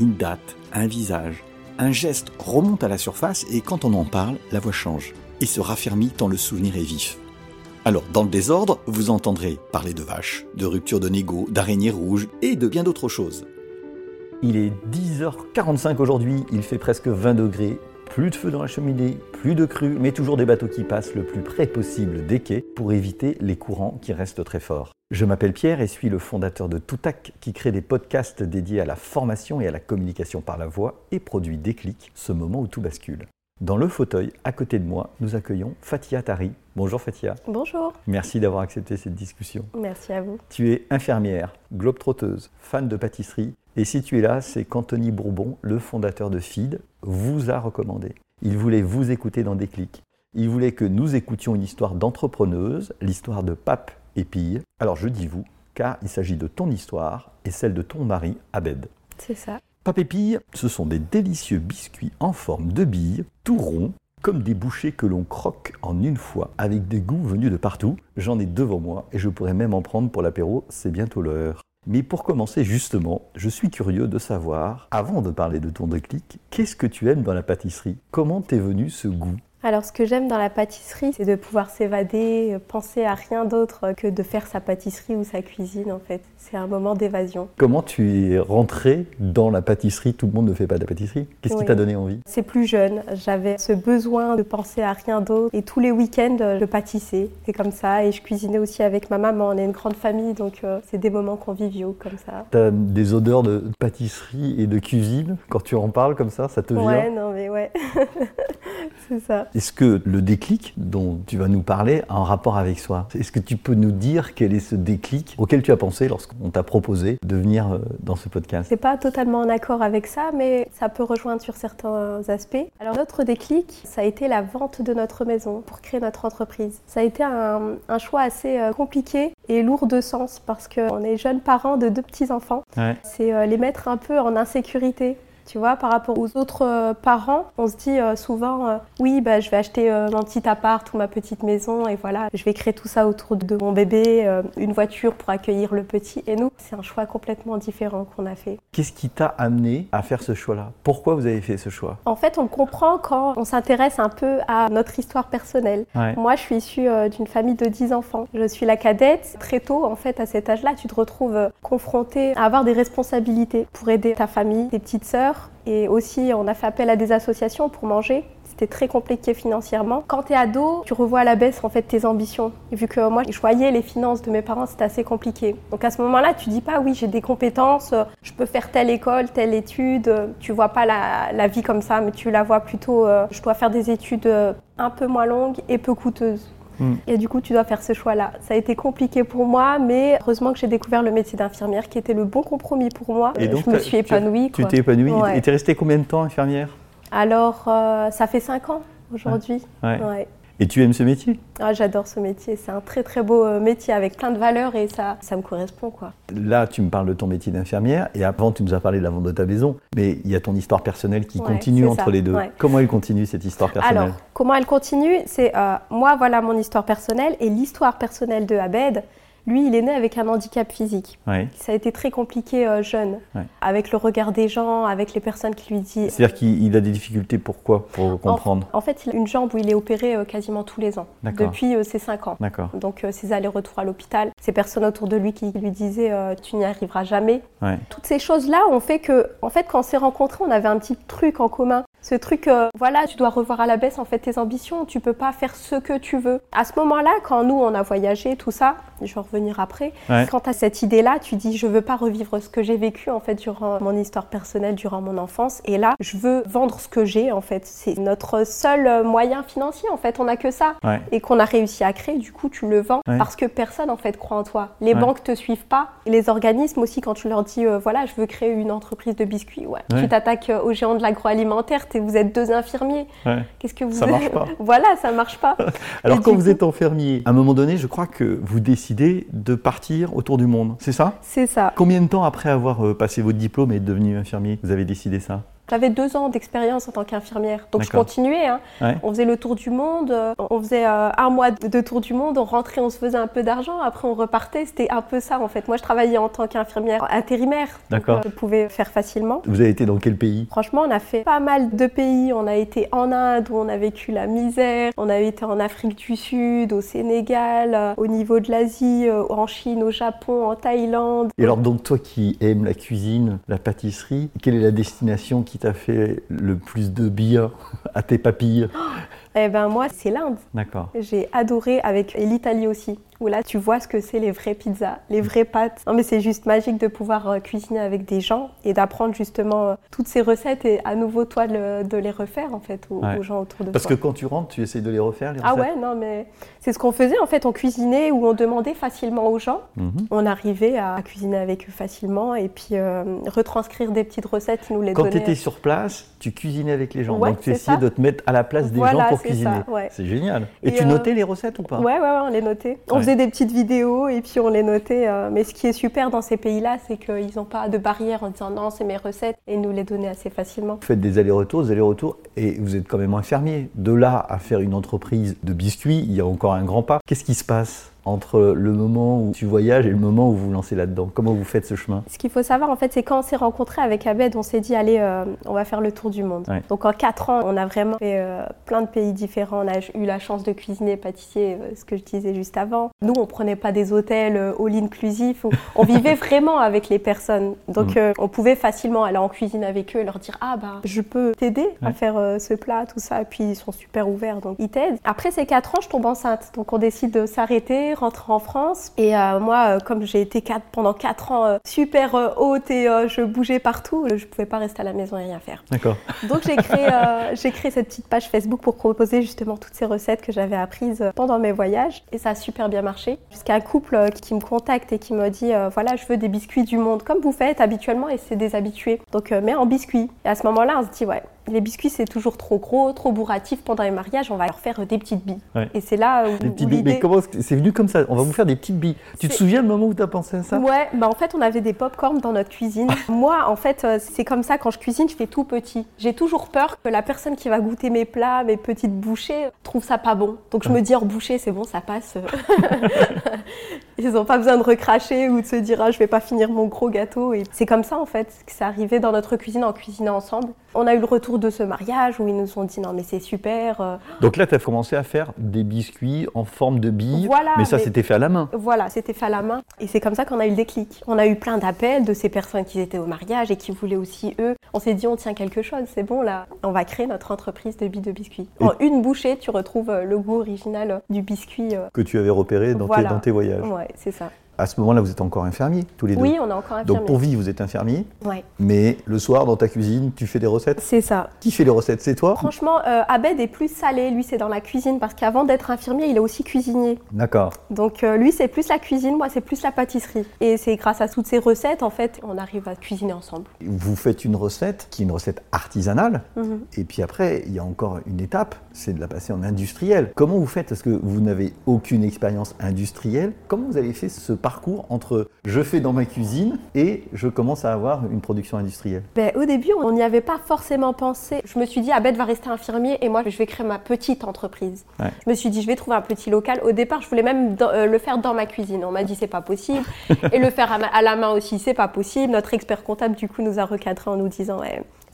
Une date, un visage, un geste remonte à la surface et quand on en parle, la voix change et se raffermit tant le souvenir est vif. Alors, dans le désordre, vous entendrez parler de vaches, de rupture de négo, d'araignées rouges et de bien d'autres choses. Il est 10h45 aujourd'hui, il fait presque 20 degrés, plus de feu dans la cheminée, plus de crues, mais toujours des bateaux qui passent le plus près possible des quais pour éviter les courants qui restent très forts. Je m'appelle Pierre et suis le fondateur de Toutac qui crée des podcasts dédiés à la formation et à la communication par la voix et produit Déclic, ce moment où tout bascule. Dans le fauteuil, à côté de moi, nous accueillons Fatia Tari. Bonjour Fatia. Bonjour. Merci d'avoir accepté cette discussion. Merci à vous. Tu es infirmière, globe-trotteuse, fan de pâtisserie. Et si tu es là, c'est qu'Anthony Bourbon, le fondateur de FID, vous a recommandé. Il voulait vous écouter dans Déclic. Il voulait que nous écoutions une histoire d'entrepreneuse, l'histoire de Pape et Pille. Alors je dis vous, car il s'agit de ton histoire et celle de ton mari, Abed. C'est ça. Papépille, ce sont des délicieux biscuits en forme de billes, tout ronds, comme des bouchées que l'on croque en une fois, avec des goûts venus de partout. J'en ai devant moi et je pourrais même en prendre pour l'apéro, c'est bientôt l'heure. Mais pour commencer justement, je suis curieux de savoir, avant de parler de ton déclic, qu'est-ce que tu aimes dans la pâtisserie? Comment t'es venu ce goût? Alors ce que j'aime dans la pâtisserie, c'est de pouvoir s'évader, penser à rien d'autre que de faire sa pâtisserie ou sa cuisine en fait. C'est un moment d'évasion. Comment tu es rentrée dans la pâtisserie? Tout le monde ne fait pas de la pâtisserie. Qu'est-ce qui t'a donné envie? C'est plus jeune, j'avais ce besoin de penser à rien d'autre et tous les week-ends je pâtissais. C'est comme ça et je cuisinais aussi avec ma maman. On est une grande famille donc euh, c'est des moments conviviaux comme ça. T'as des odeurs de pâtisserie et de cuisine? Quand tu en parles comme ça, ça te vient? Ouais, non mais ouais. c'est ça. Est-ce que le déclic dont tu vas nous parler a un rapport avec soi? Est-ce que tu peux nous dire quel est ce déclic auquel tu as pensé lorsqu'on t'a proposé de venir euh, dans ce podcast? C'est pas totalement en accord avec ça, mais ça peut rejoindre sur certains aspects. Alors notre déclic, ça a été la vente de notre maison pour créer notre entreprise. Ça a été un, choix assez euh, compliqué et lourd de sens parce qu'on est jeunes parents de deux petits enfants. C'est euh, les mettre un peu en insécurité tu vois, par rapport aux autres euh, parents, on se dit euh, souvent, euh, oui, bah, je vais acheter mon petit appart ou ma petite maison et voilà, je vais créer tout ça autour de mon bébé, une voiture pour accueillir le petit. Et nous, c'est un choix complètement différent qu'on a fait. Qu'est-ce qui t'a amené à faire ce choix-là? Pourquoi vous avez fait ce choix? En fait, on comprend quand on s'intéresse un peu à notre histoire personnelle. Moi, je suis issue d'une famille de 10 enfants. Je suis la cadette. Très tôt, en fait, à cet âge-là, tu te retrouves confrontée à avoir des responsabilités pour aider ta famille, tes petites sœurs et aussi, on a fait appel à des associations pour manger. C'était très compliqué financièrement. Quand tu es ado, tu revois à la baisse en fait tes ambitions. Et vu que moi, je voyais les finances de mes parents, c'était assez compliqué. Donc à ce moment-là, tu dis pas oui, j'ai des compétences, je peux faire telle école, telle étude. Tu vois pas la, vie comme ça, mais tu la vois plutôt, euh, je dois faire des études euh, un peu moins longues et peu coûteuses. Mm. Et du coup, tu dois faire ce choix-là. Ça a été compliqué pour moi, mais heureusement que j'ai découvert le métier d'infirmière qui était le bon compromis pour moi. Et donc, je me suis épanouie. Tu t'es épanouie Et tu es restée combien de temps infirmière? Alors, euh, ça fait 5 ans aujourd'hui. ouais. Et tu aimes ce métier? Ah, J'adore ce métier. C'est un très très beau euh, métier avec plein de valeurs et ça, ça me correspond. quoi. Là, tu me parles de ton métier d'infirmière et avant, tu nous as parlé de la vente de ta maison. Mais il y a ton histoire personnelle qui continue entre les deux. Comment elle continue cette histoire personnelle? Alors, comment elle continue? C'est euh, moi, voilà mon histoire personnelle et l'histoire personnelle de Abed. Lui, il est né avec un handicap physique. Ça a été très compliqué euh, jeune, avec le regard des gens, avec les personnes qui lui disent. C'est-à-dire qu'il a des difficultés, pourquoi Pour comprendre? En, fait, il a une jambe où il est opéré euh, quasiment tous les ans, depuis euh, ses 5 ans. Donc, ses allers-retours à l'hôpital, ces personnes autour de lui qui lui disaient Tu n'y arriveras jamais. Toutes ces choses-là ont fait que, en fait, quand on s'est rencontrés, on avait un petit truc en commun. Ce truc, euh, voilà, tu dois revoir à la baisse en fait tes ambitions. Tu peux pas faire ce que tu veux. À ce moment-là, quand nous on a voyagé, tout ça, je vais revenir après. Quand tu as cette idée-là, tu dis je veux pas revivre ce que j'ai vécu en fait durant mon histoire personnelle, durant mon enfance. Et là, je veux vendre ce que j'ai en fait. C'est notre seul moyen financier en fait. On a que ça et qu'on a réussi à créer. Du coup, tu le vends parce que personne en fait croit en toi. Les banques te suivent pas. Et les organismes aussi, quand tu leur dis euh, voilà, je veux créer une entreprise de biscuits, ouais. Tu t'attaques euh, aux géants de l'agroalimentaire. Vous êtes deux infirmiers. Qu'est-ce que vous Ça marche pas. voilà, ça marche pas. Alors quand vous êtes infirmier, à un moment donné, je crois que vous décidez de partir autour du monde. C'est ça? C'est ça. Combien de temps après avoir euh, passé votre diplôme et devenu infirmier, vous avez décidé ça? J'avais deux ans d'expérience en tant qu'infirmière. Donc je continuais. Hein. On faisait le tour du monde. Euh, on faisait euh, un mois de tour du monde. On rentrait, on se faisait un peu d'argent. Après, on repartait. C'était un peu ça en fait. Moi, je travaillais en tant qu'infirmière intérimaire. D'accord. Euh, je pouvais faire facilement. Vous avez été dans quel pays? Franchement, on a fait pas mal de pays. On a été en Inde où on a vécu la misère. On a été en Afrique du Sud, au Sénégal, au niveau de l'Asie, en Chine, au Japon, en Thaïlande. Et alors, donc toi qui aimes la cuisine, la pâtisserie, quelle est la destination qui t'a fait le plus de bien à tes papilles Eh ben moi, c'est l'Inde. D'accord. J'ai adoré avec l'Italie aussi où là tu vois ce que c'est les vraies pizzas, les vraies pâtes. Non mais c'est juste magique de pouvoir euh, cuisiner avec des gens et d'apprendre justement euh, toutes ces recettes et à nouveau toi de, les refaire en fait aux, gens autour de toi. Parce que quand tu rentres, tu essayes de les refaire les recettes. Ah ouais, non mais c'est ce qu'on faisait en fait, on cuisinait ou on demandait facilement aux gens. Mhm. On arrivait à cuisiner avec eux facilement et puis euh, retranscrire des petites recettes, ils nous les quand donnaient. Quand tu étais sur place, tu cuisinais avec les gens. Donc tu essayais de te mettre à la place des gens pour cuisiner. C'est génial. Et, tu notais les recettes ou pas? Ouais, ouais, ouais, on les notait des petites vidéos et puis on les notait. Euh, mais ce qui est super dans ces pays-là, c'est qu'ils n'ont pas de barrière en disant non, c'est mes recettes et nous les donner assez facilement. Vous faites des allers-retours, des allers-retours et vous êtes quand même un fermier. De là à faire une entreprise de biscuits, il y a encore un grand pas. Qu'est-ce qui se passe? Entre le moment où tu voyages et le moment où vous vous lancez là-dedans Comment vous faites ce chemin? Ce qu'il faut savoir, en fait, c'est quand on s'est rencontrés avec Abed, on s'est dit, allez, euh, on va faire le tour du monde. Donc en quatre ans, on a vraiment fait euh, plein de pays différents. On a eu la chance de cuisiner, pâtissier, euh, ce que je disais juste avant. Nous, on prenait pas des hôtels all inclusifs. On vivait vraiment avec les personnes. Donc mm. on pouvait facilement aller en cuisine avec eux et leur dire, ah ben, je peux t'aider à faire ce plat, tout ça. Et puis ils sont super ouverts, donc ils t'aident. Après ces quatre ans, je tombe enceinte. Donc on décide de s'arrêter rentre en France. Et euh, moi, euh, comme j'ai été quatre, pendant 4 ans euh, super haute et je bougeais partout, je pouvais pas rester à la maison et rien faire. D'accord. Donc j'ai créé, j'ai créé cette petite page Facebook pour proposer justement toutes ces recettes que j'avais apprises pendant mes voyages. Et ça a super bien marché. Jusqu'à un couple qui me contacte et qui me dit voilà, je veux des biscuits du monde, comme vous faites habituellement, et c'est des habitués. Donc, mais en biscuits. Et à ce moment-là, on se dit ouais, les biscuits c'est toujours trop gros, trop bourratif pendant les mariages, on va leur faire des petites billes. Et c'est là où, des petites billes. Mais comment c'est venu comme ça? On va vous faire des petites billes. Tu te souviens le moment où tu as pensé à ça? Ouais, bah en fait on avait des pop-corn dans notre cuisine. Moi en fait euh, c'est comme ça quand je cuisine, je fais tout petit. J'ai toujours peur que la personne qui va goûter mes plats, mes petites bouchées, trouve ça pas bon. Donc je me dis hors bouchée c'est bon, ça passe. Ils n'ont pas besoin de recracher ou de se dire ah je vais pas finir mon gros gâteau. Et c'est comme ça en fait que c'est arrivé dans notre cuisine en cuisinant ensemble. On a eu le retour de ce mariage où ils nous ont dit non mais c'est super. Euh. Donc là, tu as commencé à faire des biscuits en forme de billes, voilà, mais ça c'était fait à la main. Voilà, c'était fait à la main. Et c'est comme ça qu'on a eu le déclic. On a eu plein d'appels de ces personnes qui étaient au mariage et qui voulaient aussi eux. On s'est dit on tient quelque chose, c'est bon là, on va créer notre entreprise de billes de biscuits. En une bouchée, tu retrouves euh, le goût original du biscuit. Euh. Que tu avais repéré dans, tes, dans tes voyages. Ouais, c'est ça à ce moment-là, vous êtes encore infirmier, tous les deux Oui, on est encore infirmier. Donc pour vivre, vous êtes infirmier. Ouais. Mais le soir, dans ta cuisine, tu fais des recettes? C'est ça. Qui fait les recettes? C'est toi? Franchement, euh, Abed est plus salé. Lui, c'est dans la cuisine parce qu'avant d'être infirmier, il est aussi cuisinier. D'accord. Donc euh, lui, c'est plus la cuisine, moi, c'est plus la pâtisserie. Et c'est grâce à toutes ces recettes, en fait, on arrive à cuisiner ensemble. Vous faites une recette qui est une recette artisanale. Mhm. Et puis après, il y a encore une étape, c'est de la passer en industriel. Comment vous faites? Parce que vous n'avez aucune expérience industrielle. Comment vous avez fait ce parcours? Entre je fais dans ma cuisine et je commence à avoir une production industrielle ben, Au début, on n'y avait pas forcément pensé. Je me suis dit, Abed va rester infirmier et moi, je vais créer ma petite entreprise. Je me suis dit, je vais trouver un petit local. Au départ, je voulais même euh, le faire dans ma cuisine. On m'a dit, c'est pas possible. et le faire à, la main aussi, c'est pas possible. Notre expert comptable, du coup, nous a recadré en nous disant,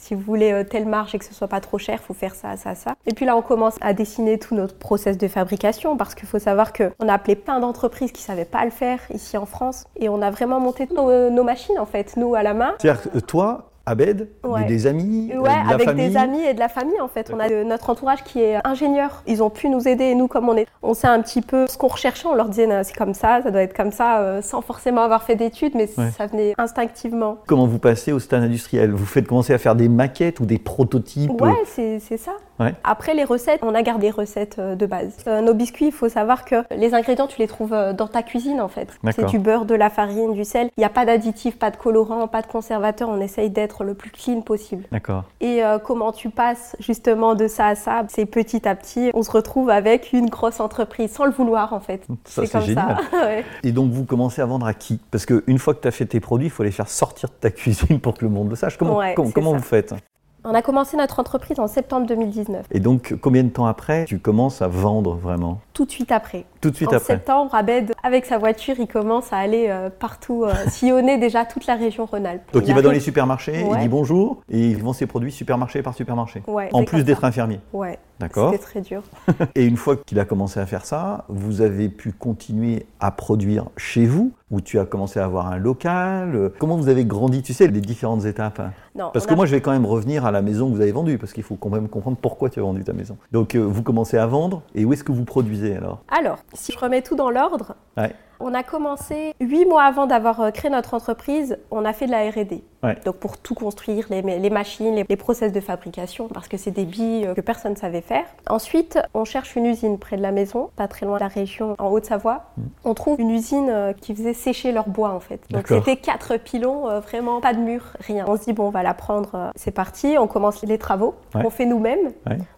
si vous voulez euh, telle marge et que ce soit pas trop cher, faut faire ça, ça, ça. Et puis là, on commence à dessiner tout notre process de fabrication parce qu'il faut savoir qu'on a appelé plein d'entreprises qui savaient pas le faire ici en France et on a vraiment monté nos, nos machines en fait, nous à la main. C'est-à-dire toi, Abed, des amis, ouais, avec des amis et de la famille en fait. On a notre entourage qui est ingénieur. Ils ont pu nous aider et nous, comme on est, on sait un petit peu ce qu'on recherchait. On leur disait c'est comme ça, ça doit être comme ça, euh, sans forcément avoir fait d'études, mais ça venait instinctivement. Comment vous passez au stade industriel? Vous faites commencer à faire des maquettes ou des prototypes? Ouais, c'est ça. Après les recettes, on a gardé recettes euh, de base. Euh, nos biscuits, il faut savoir que les ingrédients, tu les trouves euh, dans ta cuisine en fait. C'est du beurre, de la farine, du sel. Il n'y a pas d'additifs, pas de colorants, pas de conservateurs. On essaye d'être le plus clean possible. D'accord. Et comment tu passes justement de ça à ça C'est petit à petit, on se retrouve avec une grosse entreprise sans le vouloir en fait. Ça, c'est génial. Ça. Et donc vous commencez à vendre à qui? Parce qu'une fois que tu as fait tes produits, il faut les faire sortir de ta cuisine pour que le monde le sache. Comment, comment vous faites? On a commencé notre entreprise en septembre 2019. Et donc, combien de temps après, tu commences à vendre vraiment? Tout de suite après. Tout de suite en après. En septembre, Abed, avec sa voiture, il commence à aller euh, partout, euh, sillonner déjà toute la région Rhône-Alpes. Donc, il, va dans les supermarchés, il dit bonjour, et il vend ses produits supermarché par supermarché. Ouais, en plus d'être infirmier. Ouais. D'accord. C'était très dur. et une fois qu'il a commencé à faire ça, vous avez pu continuer à produire chez vous ou tu as commencé à avoir un local? Comment vous avez grandi Tu sais, les différentes étapes? Non, Parce que moi, je vais quand même revenir à la maison que vous avez vendue, parce qu'il faut quand même comprendre pourquoi tu as vendu ta maison. Donc, euh, vous commencez à vendre, et où est-ce que vous produisez alors? Alors, si je remets tout dans l'ordre, ouais. On a commencé huit mois avant d'avoir euh, créé notre entreprise, on a fait de la R&D. Donc pour tout construire, les, machines, les, process de fabrication, parce que c'est des billes euh, que personne ne savait faire. Ensuite, on cherche une usine près de la maison, pas très loin de la région, en Haute-Savoie. Mm. On trouve une usine euh, qui faisait sécher leur bois en fait. Donc c'était quatre pilons, vraiment pas de mur, rien. On se dit bon, on va la prendre, c'est parti. On commence les travaux qu'on fait nous-mêmes.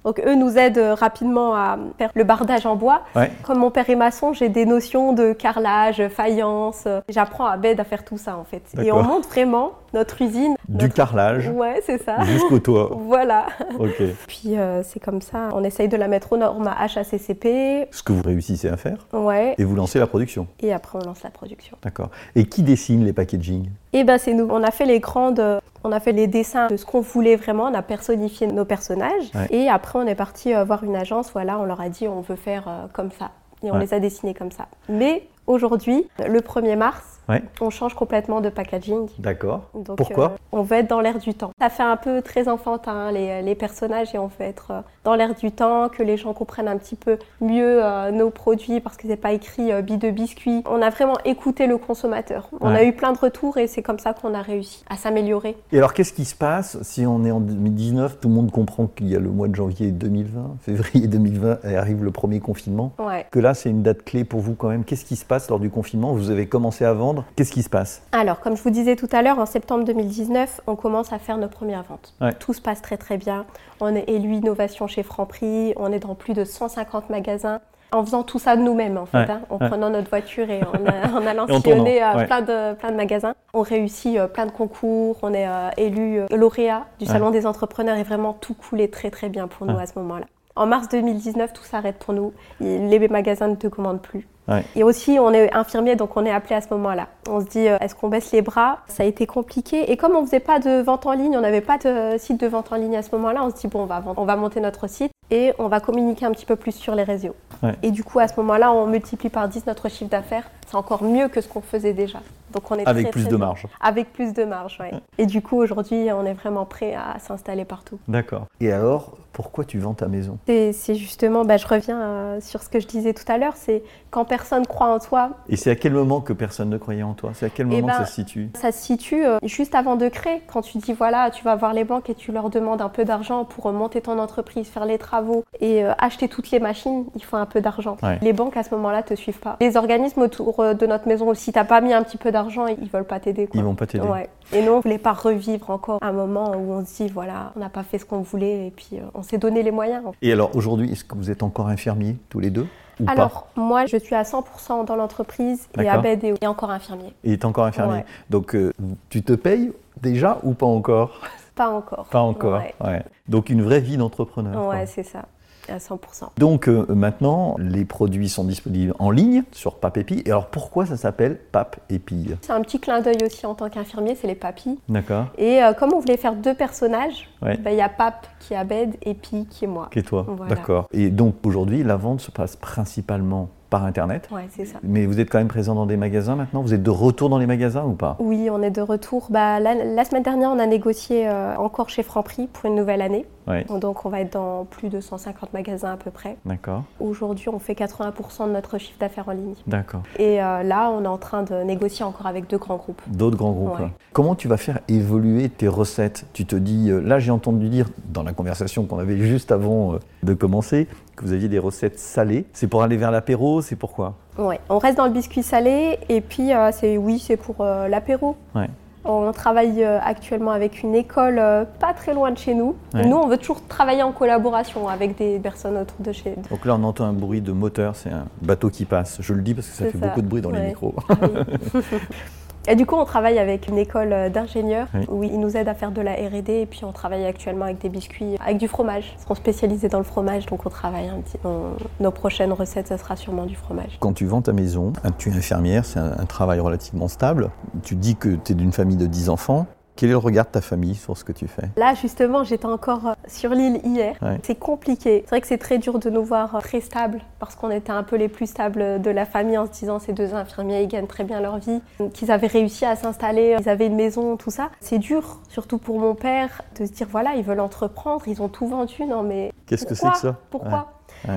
Donc eux nous aident rapidement à faire le bardage en bois. Comme mon père est maçon, j'ai des notions de carrelage faïence. J'apprends à Bed à faire tout ça en fait. Et on monte vraiment notre usine. Du carrelage. Ouais, c'est ça. Jusqu'au toit. voilà. Ok. Puis euh, c'est comme ça. On essaye de la mettre aux normes à HACCP. Ce que vous réussissez à faire. Ouais. Et vous lancez la production. Et après on lance la production. D'accord. Et qui dessine les packaging? Eh ben c'est nous. On a fait les grandes. On a fait les dessins de ce qu'on voulait vraiment. On a personnifié nos personnages. Et après on est parti euh, voir une agence. Voilà, on leur a dit on veut faire euh, comme ça. Et on les a dessinés comme ça. Mais aujourd'hui, le 1er mars, on change complètement de packaging. D'accord. Pourquoi? euh, On veut être dans l'air du temps. Ça fait un peu très enfantin, les, les personnages, et on veut être euh, dans l'air du temps, que les gens comprennent un petit peu mieux euh, nos produits parce que c'est pas écrit euh, de biscuit. On a vraiment écouté le consommateur. On a eu plein de retours et c'est comme ça qu'on a réussi à s'améliorer. Et alors, qu'est-ce qui se passe si on est en 2019 Tout le monde comprend qu'il y a le mois de janvier 2020, février 2020, et arrive le premier confinement? Que là, c'est une date clé pour vous quand même. Qu'est-ce qui se passe lors du confinement? Vous avez commencé à vendre Qu'est-ce qui se passe Alors, comme je vous disais tout à l'heure, en septembre 2019, on commence à faire nos premières ventes. Tout se passe très très bien. On est élu innovation chez Franprix, on est dans plus de 150 magasins. En faisant tout ça de nous-mêmes, en fait, hein, en prenant notre voiture et en, allant sillonner euh, plein, de, plein de magasins. On réussit euh, plein de concours, on est euh, élu lauréat du Salon des entrepreneurs et vraiment tout coulait très très bien pour nous à ce moment-là. En mars 2019, tout s'arrête pour nous. Les magasins ne te commandent plus. Et aussi, on est infirmier, donc on est appelé à ce moment-là. On se dit, euh, est-ce qu'on baisse les bras? Ça a été compliqué. Et comme on faisait pas de vente en ligne, on n'avait pas de site de vente en ligne à ce moment-là, on se dit, bon, on va, on va monter notre site et on va communiquer un petit peu plus sur les réseaux. Et du coup, à ce moment-là, on multiplie par 10 notre chiffre d'affaires. C'est encore mieux que ce qu'on faisait déjà. Donc on est Avec plus de marge. Avec plus de marge, oui. Et du coup, aujourd'hui, on est vraiment prêt à s'installer partout. D'accord. Et alors, pourquoi tu vends ta maison? C'est justement, bah, je reviens euh, sur ce que je disais tout à l'heure, c'est quand personne croit en toi. Et c'est à quel moment que personne ne croyait en toi? C'est à quel moment ben, ça se situe? Ça se situe euh, juste avant de créer. Quand tu dis, voilà, tu vas voir les banques et tu leur demandes un peu d'argent pour monter ton entreprise, faire les travaux et euh, acheter toutes les machines, il faut un peu d'argent. Les banques, à ce moment-là, te suivent pas. Les organismes autour de notre maison, si tu n'as pas mis un petit peu d'argent, ils veulent pas t'aider. Ils vont pas t'aider. Et nous, on voulait pas revivre encore un moment où on se dit, voilà, on n'a pas fait ce qu'on voulait et puis euh, on s'est donné les moyens. Et alors aujourd'hui, est-ce que vous êtes encore infirmier tous les deux alors, moi, je suis à 100% dans l'entreprise et Abed est encore infirmier. Il est encore infirmier. Donc, euh, tu te payes déjà ou pas encore? Pas encore. Pas encore. Ouais. Donc, une vraie vie d'entrepreneur. Ouais, c'est ça à 100%. Donc euh, maintenant, les produits sont disponibles en ligne sur Pape Et alors pourquoi ça s'appelle Pape Épille C'est un petit clin d'œil aussi en tant qu'infirmier, c'est les papis. D'accord. Et euh, comme on voulait faire deux personnages, bah, il y a Pape qui est Abed et Pi qui est moi. Qui est toi, d'accord. Et donc aujourd'hui, la vente se passe principalement par Internet. Ouais, c'est ça. Mais vous êtes quand même présent dans des magasins maintenant? Vous êtes de retour dans les magasins ou pas? Oui, on est de retour. Bah, la, semaine dernière, on a négocié euh, encore chez Franprix pour une nouvelle année. Donc on va être dans plus de 150 magasins à peu près. D'accord. Aujourd'hui, on fait 80% de notre chiffre d'affaires en ligne. D'accord. Et euh, là, on est en train de négocier encore avec deux grands groupes. D'autres grands groupes. Comment tu vas faire évoluer tes recettes? Tu te dis, euh, là j'ai entendu dire dans la conversation qu'on avait juste avant de commencer, que vous aviez des recettes salées. C'est pour aller vers l'apéro, c'est pourquoi? Oui, on reste dans le biscuit salé et puis euh, c'est oui, c'est pour euh, l'apéro. Ouais. On travaille euh, actuellement avec une école pas très loin de chez nous. Nous, on veut toujours travailler en collaboration avec des personnes autour de chez nous. Donc là, on entend un bruit de moteur, c'est un bateau qui passe. Je le dis parce que ça fait beaucoup de bruit dans les micros. Ah Et du coup, on travaille avec une école euh, d'ingénieurs où ils nous aident à faire de la R&D et puis on travaille actuellement avec des biscuits, avec du fromage. Ils sont spécialisés dans le fromage, donc on travaille un petit. nos prochaines recettes, ce sera sûrement du fromage. Quand tu vends ta maison, tu es infirmière, c'est un, un travail relativement stable. Tu dis que tu es d'une famille de 10 enfants. Quel est le regard de ta famille sur ce que tu fais? Là, justement, j'étais encore euh, sur l'île hier. C'est compliqué. C'est vrai que c'est très dur de nous voir euh, très stables parce qu'on était un peu les plus stables de la famille en se disant ces deux infirmiers, ils gagnent très bien leur vie, qu'ils avaient réussi à s'installer, ils avaient une maison, tout ça. C'est dur, surtout pour mon père, de se dire voilà, ils veulent entreprendre, ils ont tout vendu. Non, mais. Qu'est-ce que c'est que ça? Pourquoi?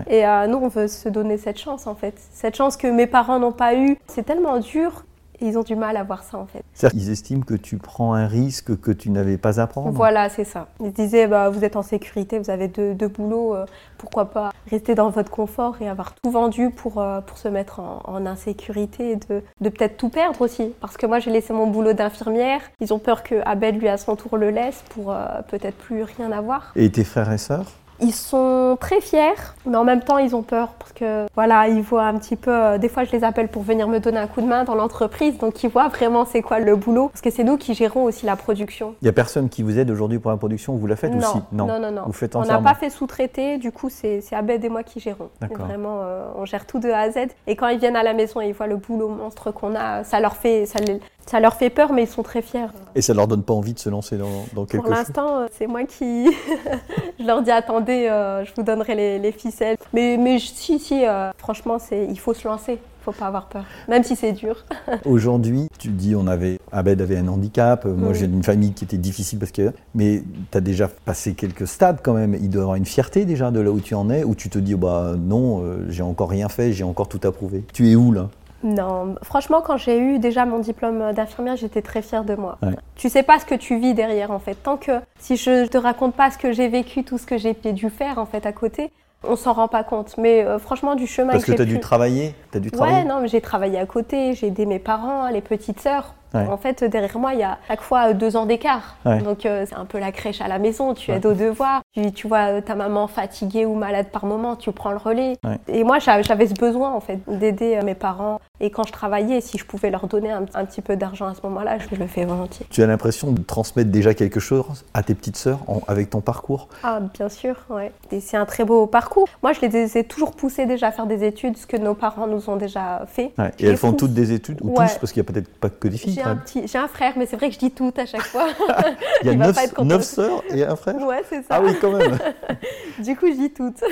Et euh, nous, on veut se donner cette chance en fait. Cette chance que mes parents n'ont pas eue. C'est tellement dur ils ont du mal à voir ça en fait. Ils estiment que tu prends un risque que tu n'avais pas à prendre. Voilà, c'est ça. Ils disaient bah, vous êtes en sécurité, vous avez deux, deux boulots, euh, pourquoi pas rester dans votre confort et avoir tout vendu pour, euh, pour se mettre en, insécurité et de, de peut-être tout perdre aussi. Parce que moi j'ai laissé mon boulot d'infirmière, ils ont peur que Abel lui à son tour le laisse pour euh, peut-être plus rien avoir. Et tes frères et sœurs? Ils sont très fiers, mais en même temps, ils ont peur parce que voilà, ils voient un petit peu. Euh, des fois, je les appelle pour venir me donner un coup de main dans l'entreprise, donc ils voient vraiment c'est quoi le boulot, parce que c'est nous qui gérons aussi la production. Il y a personne qui vous aide aujourd'hui pour la production. Vous la faites aussi non. non, non, non. Vous faites On n'a pas fait sous-traiter. Du coup, c'est Abed et moi qui gérons. Vraiment, euh, on gère tout de A à Z. Et quand ils viennent à la maison et ils voient le boulot monstre qu'on a, ça leur fait, ça les, ça leur fait peur, mais ils sont très fiers. Et ça leur donne pas envie de se lancer dans, dans quelque chose Pour l'instant, euh, c'est moi qui. je leur dis attendez, euh, je vous donnerai les, ficelles. Mais, mais si, si, euh, franchement, il faut se lancer. Il faut pas avoir peur, même si c'est dur. Aujourd'hui, tu dis on avait Abed avait un handicap, moi mm. j'ai une famille qui était difficile parce que mais tu as déjà passé quelques stades quand même, il doit y avoir une fierté déjà de là où tu en es où tu te dis bah non, j'ai encore rien fait, j'ai encore tout approuvé. Tu es où là? Non, franchement, quand j'ai eu déjà mon diplôme d'infirmière, j'étais très fière de moi. Tu sais pas ce que tu vis derrière, en fait. Tant que si je te raconte pas ce que j'ai vécu, tout ce que j'ai dû faire, en fait, à côté, on s'en rend pas compte. Mais euh, franchement, du chemin Parce que, tu as dû travailler as dû travailler Ouais, non, mais j'ai travaillé à côté, j'ai aidé mes parents, les petites sœurs. En fait, derrière moi, il y a chaque fois deux ans d'écart. Donc, euh, c'est un peu la crèche à la maison, tu aides aux devoirs. Tu, tu, vois euh, ta maman fatiguée ou malade par moment, tu prends le relais. Et moi, j'avais ce besoin, en fait, d'aider mes parents. Et quand je travaillais, si je pouvais leur donner un, petit peu d'argent à ce moment-là, je le fais volontiers. Tu as l'impression de transmettre déjà quelque chose à tes petites sœurs avec ton parcours? Ah, bien sûr, ouais. C'est un très beau parcours. Moi, je les ai toujours poussées déjà à faire des études, ce que nos parents nous ont déjà fait. Et elles font toutes des études, ou tous, parce qu'il n'y a peut-être pas que des filles j'ai un, frère, mais c'est vrai que je dis tout à chaque fois. Il y a neuf, sœurs et un frère? Ouais, c'est ça. Ah oui, quand même. du coup, je dis toutes.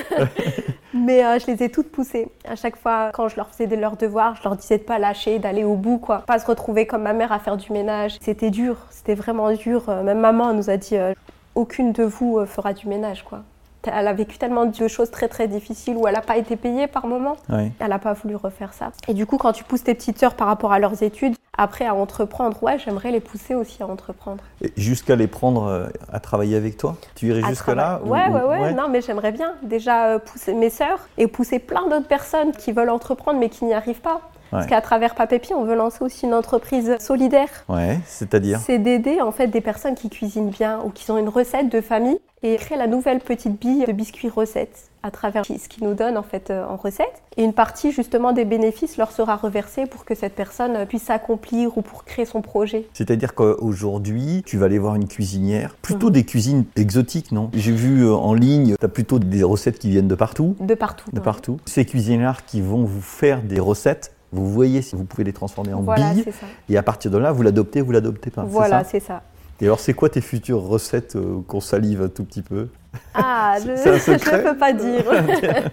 mais euh, je les ai toutes poussées. À chaque fois, quand je leur faisais de leurs devoirs, je leur disais de pas lâcher, d'aller au bout, quoi. Pas se retrouver comme ma mère à faire du ménage. C'était dur, c'était vraiment dur. Euh, même maman nous a dit euh, aucune de vous fera du ménage, quoi elle a vécu tellement de choses très très difficiles où elle n'a pas été payée par moment. Elle n'a pas voulu refaire ça. Et du coup, quand tu pousses tes petites sœurs par rapport à leurs études, après à entreprendre, ouais, j'aimerais les pousser aussi à entreprendre. Jusqu'à les prendre euh, à travailler avec toi? Tu irais jusque-là ouais, ouais, ouais, non, mais j'aimerais bien déjà euh, pousser mes sœurs et pousser plein d'autres personnes qui veulent entreprendre mais qui n'y arrivent pas. Parce qu'à travers Papépi, on veut lancer aussi une entreprise solidaire. Ouais, c'est-à-dire C'est d'aider en fait des personnes qui cuisinent bien ou qui ont une recette de famille et créer la nouvelle petite bille de biscuits recettes à travers ce qu'ils nous donnent en fait euh, en recette. Et une partie justement des bénéfices leur sera reversée pour que cette personne puisse s'accomplir ou pour créer son projet. C'est-à-dire qu'aujourd'hui, tu vas aller voir une cuisinière, plutôt mhm. des cuisines exotiques, non? J'ai vu euh, en ligne, tu as plutôt des recettes qui viennent de partout. De partout. De partout. Ces cuisinières qui vont vous faire des recettes vous voyez si vous pouvez les transformer en billes. Et à partir de là, vous l'adoptez ou vous l'adoptez pas. Voilà, c'est ça. Et alors, c'est quoi tes futures recettes qu'on salive un tout petit peu? Ah, je ne peux pas dire.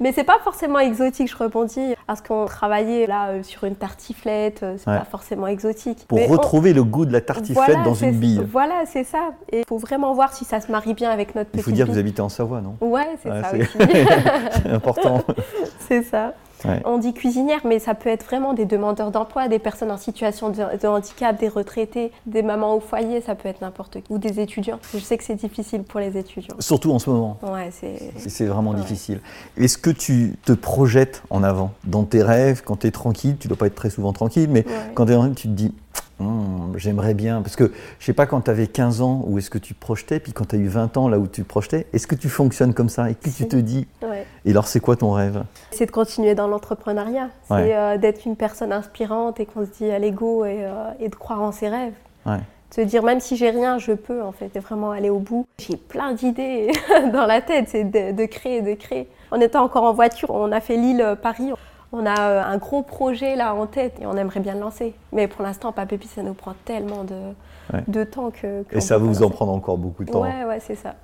Mais c'est pas forcément exotique, je rebondis, parce qu'on travaillait là euh, sur une tartiflette, euh, c'est pas forcément exotique. Pour retrouver le goût de la tartiflette dans une bille. Voilà, c'est ça. Et il faut vraiment voir si ça se marie bien avec notre petite Il faut dire que vous habitez en Savoie, non? Ouais, c'est ça aussi. c'est important. c'est ça. On dit cuisinière, mais ça peut être vraiment des demandeurs d'emploi, des personnes en situation de, handicap, des retraités, des mamans au foyer, ça peut être n'importe qui, ou des étudiants. Je sais que c'est difficile pour les étudiants. Surtout en ce moment. Ouais, c'est... C'est vraiment difficile. Est-ce que tu te projettes en avant dans tes rêves, quand tu es tranquille, tu dois pas être très souvent tranquille, mais quand tu es tranquille, tu te dis, Hmm, j'aimerais bien. Parce que je sais pas, quand tu avais 15 ans, où est-ce que tu projetais Puis quand tu as eu 20 ans, là où tu projetais, est-ce que tu fonctionnes comme ça? Et puis tu te dis. Et alors, c'est quoi ton rêve? C'est de continuer dans l'entrepreneuriat. C'est euh, d'être une personne inspirante et qu'on se dit à l'ego et, euh, et, de croire en ses rêves. De se dire, même si j'ai rien, je peux, en fait, et vraiment aller au bout. J'ai plein d'idées dans la tête, c'est de, de créer, de créer. En étant encore en voiture, on a fait l'île-Paris. On a euh, un gros projet là en tête et on aimerait bien le lancer. Mais pour l'instant, Papépi, ça nous prend tellement de, de temps que. et ça va vous en prendre encore beaucoup de temps. Ouais, ouais, c'est ça.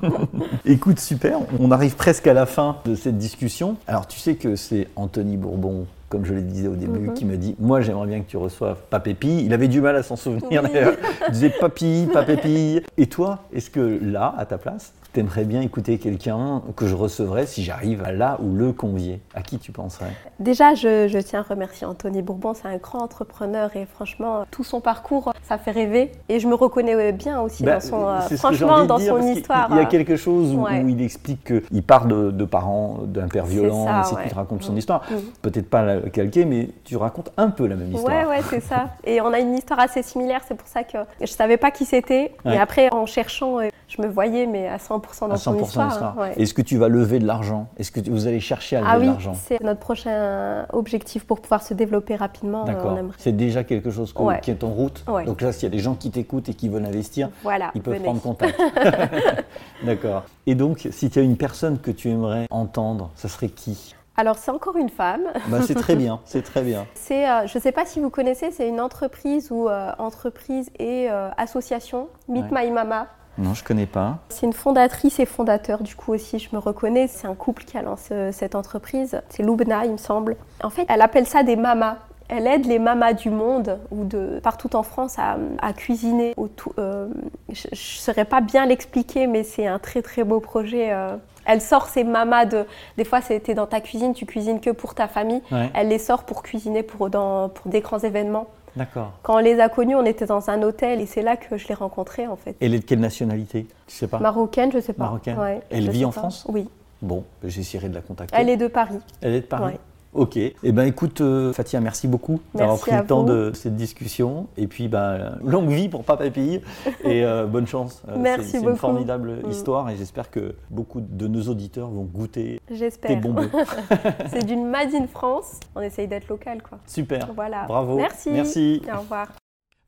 Écoute, super. On arrive presque à la fin de cette discussion. Alors, tu sais que c'est Anthony Bourbon comme je le disais au début, mhm. qui m'a dit Moi, j'aimerais bien que tu reçoives Papépi. Il avait du mal à s'en souvenir d'ailleurs. Il disait Papi, Papépi. Et toi, est-ce que là, à ta place, t'aimerais bien écouter quelqu'un que je recevrais si j'arrive à là ou le convier À qui tu penserais? Déjà, je, tiens à remercier Anthony Bourbon. C'est un grand entrepreneur et franchement, tout son parcours, ça fait rêver. Et je me reconnais bien aussi bah, dans son, euh, franchement, dans son histoire. Il y a quelque chose où, il explique qu'il part de, parents d'un père violent, et ouais. raconte son mm. histoire. Mm. Peut-être pas la calquer, mais tu racontes un peu la même histoire. Ouais, ouais, c'est ça. Et on a une histoire assez similaire. C'est pour ça que je savais pas qui c'était. Et après, en cherchant, euh, je me voyais, mais à 100% dans son histoire. Est-ce que tu vas lever de l'argent? Est-ce que vous allez chercher à lever ah de l'argent? C'est notre prochain objectif pour pouvoir se développer rapidement. D'accord. C'est déjà quelque chose qui est en route. Donc là, s'il y a des gens qui t'écoutent et qui veulent investir, ils peuvent prendre contact. D'accord. Et donc, si tu as une personne que tu aimerais entendre, ça serait qui? Alors c'est encore une femme. Bah, c'est très bien, c'est très bien. C'est, euh, je ne sais pas si vous connaissez, c'est une entreprise ou euh, entreprise et euh, association Meet My Mama. Non, je connais pas. C'est une fondatrice et fondateur, du coup aussi, je me reconnais. C'est un couple qui a lancé cette entreprise. C'est Lubna, il me semble. En fait, elle appelle ça des mamas. Elle aide les mamas du monde ou de partout en France à, cuisiner. Euh, je ne saurais pas bien l'expliquer, mais c'est un très très beau projet. Euh. Elle sort ses mamas de. Des fois, c'était dans ta cuisine, tu cuisines que pour ta famille. Elle les sort pour cuisiner pour, dans, pour des grands événements. D'accord. Quand on les a connus, on était dans un hôtel et c'est là que je l'ai rencontrée en fait. Elle est de quelle nationalité? Tu sais pas? Marocaine, je sais pas. Marocaine. Elle vit en France? Oui. Bon, j'essaierai de la contacter. Elle est de Paris. Elle est de Paris? Ok. Eh ben, écoute, euh, Fatia, merci beaucoup d'avoir pris le temps de cette discussion. Et puis, ben, longue vie pour Papa Pille et euh, bonne chance. Euh, merci beaucoup. C'est une formidable mm. histoire et j'espère que beaucoup de nos auditeurs vont goûter tes bonbons. C'est d'une Made in France. On essaye d'être local, quoi. Super. Voilà. Bravo. Merci. Merci. au revoir.